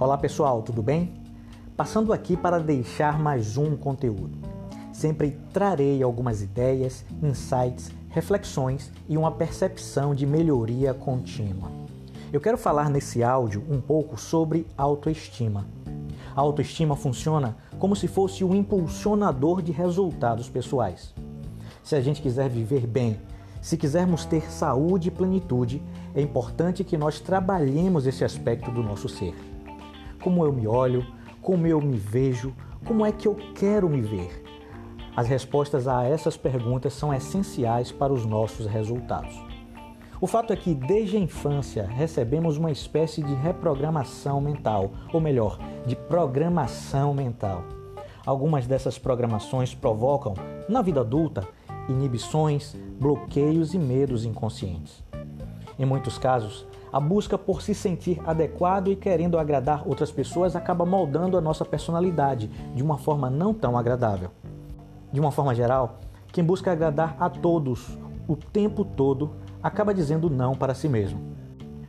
Olá pessoal, tudo bem? Passando aqui para deixar mais um conteúdo. Sempre trarei algumas ideias, insights, reflexões e uma percepção de melhoria contínua. Eu quero falar nesse áudio um pouco sobre autoestima. A autoestima funciona como se fosse um impulsionador de resultados pessoais. Se a gente quiser viver bem, se quisermos ter saúde e plenitude, é importante que nós trabalhemos esse aspecto do nosso ser como eu me olho, como eu me vejo, como é que eu quero me ver. As respostas a essas perguntas são essenciais para os nossos resultados. O fato é que desde a infância recebemos uma espécie de reprogramação mental, ou melhor, de programação mental. Algumas dessas programações provocam, na vida adulta, inibições, bloqueios e medos inconscientes. Em muitos casos, a busca por se sentir adequado e querendo agradar outras pessoas acaba moldando a nossa personalidade de uma forma não tão agradável. De uma forma geral, quem busca agradar a todos o tempo todo acaba dizendo não para si mesmo.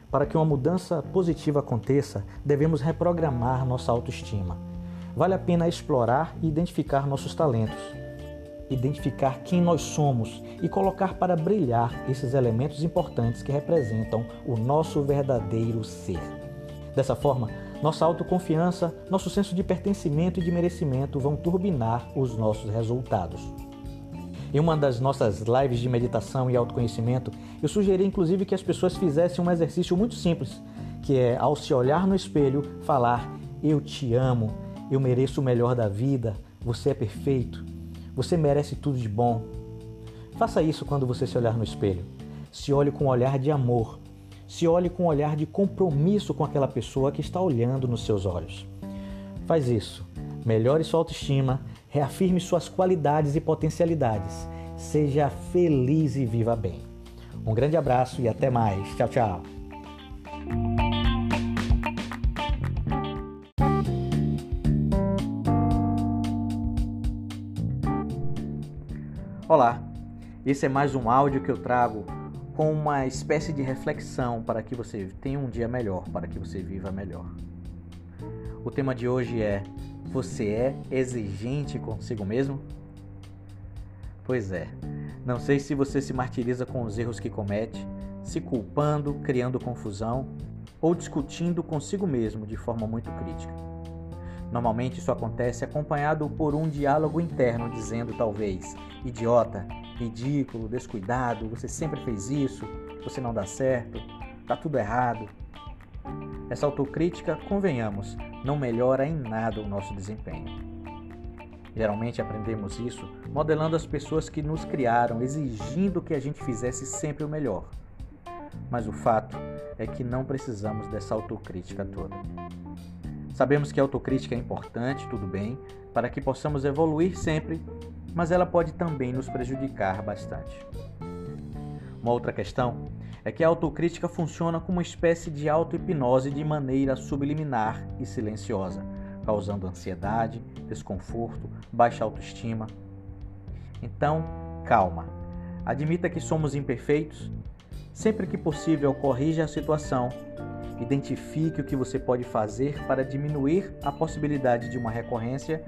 Para que uma mudança positiva aconteça, devemos reprogramar nossa autoestima. Vale a pena explorar e identificar nossos talentos identificar quem nós somos e colocar para brilhar esses elementos importantes que representam o nosso verdadeiro ser. Dessa forma, nossa autoconfiança, nosso senso de pertencimento e de merecimento vão turbinar os nossos resultados. Em uma das nossas lives de meditação e autoconhecimento, eu sugeri inclusive que as pessoas fizessem um exercício muito simples, que é ao se olhar no espelho, falar: Eu te amo, eu mereço o melhor da vida, você é perfeito. Você merece tudo de bom. Faça isso quando você se olhar no espelho. Se olhe com um olhar de amor. Se olhe com um olhar de compromisso com aquela pessoa que está olhando nos seus olhos. Faz isso. Melhore sua autoestima, reafirme suas qualidades e potencialidades. Seja feliz e viva bem. Um grande abraço e até mais. Tchau, tchau. Olá, esse é mais um áudio que eu trago com uma espécie de reflexão para que você tenha um dia melhor, para que você viva melhor. O tema de hoje é: Você é exigente consigo mesmo? Pois é, não sei se você se martiriza com os erros que comete, se culpando, criando confusão ou discutindo consigo mesmo de forma muito crítica. Normalmente isso acontece acompanhado por um diálogo interno dizendo talvez: idiota, ridículo, descuidado, você sempre fez isso, você não dá certo, tá tudo errado. Essa autocrítica, convenhamos, não melhora em nada o nosso desempenho. Geralmente aprendemos isso modelando as pessoas que nos criaram, exigindo que a gente fizesse sempre o melhor. Mas o fato é que não precisamos dessa autocrítica toda. Sabemos que a autocrítica é importante, tudo bem, para que possamos evoluir sempre, mas ela pode também nos prejudicar bastante. Uma outra questão é que a autocrítica funciona como uma espécie de auto-hipnose de maneira subliminar e silenciosa, causando ansiedade, desconforto, baixa autoestima. Então, calma. Admita que somos imperfeitos. Sempre que possível, corrija a situação Identifique o que você pode fazer para diminuir a possibilidade de uma recorrência,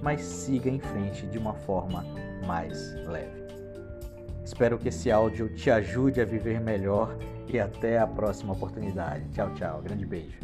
mas siga em frente de uma forma mais leve. Espero que esse áudio te ajude a viver melhor e até a próxima oportunidade. Tchau, tchau. Grande beijo.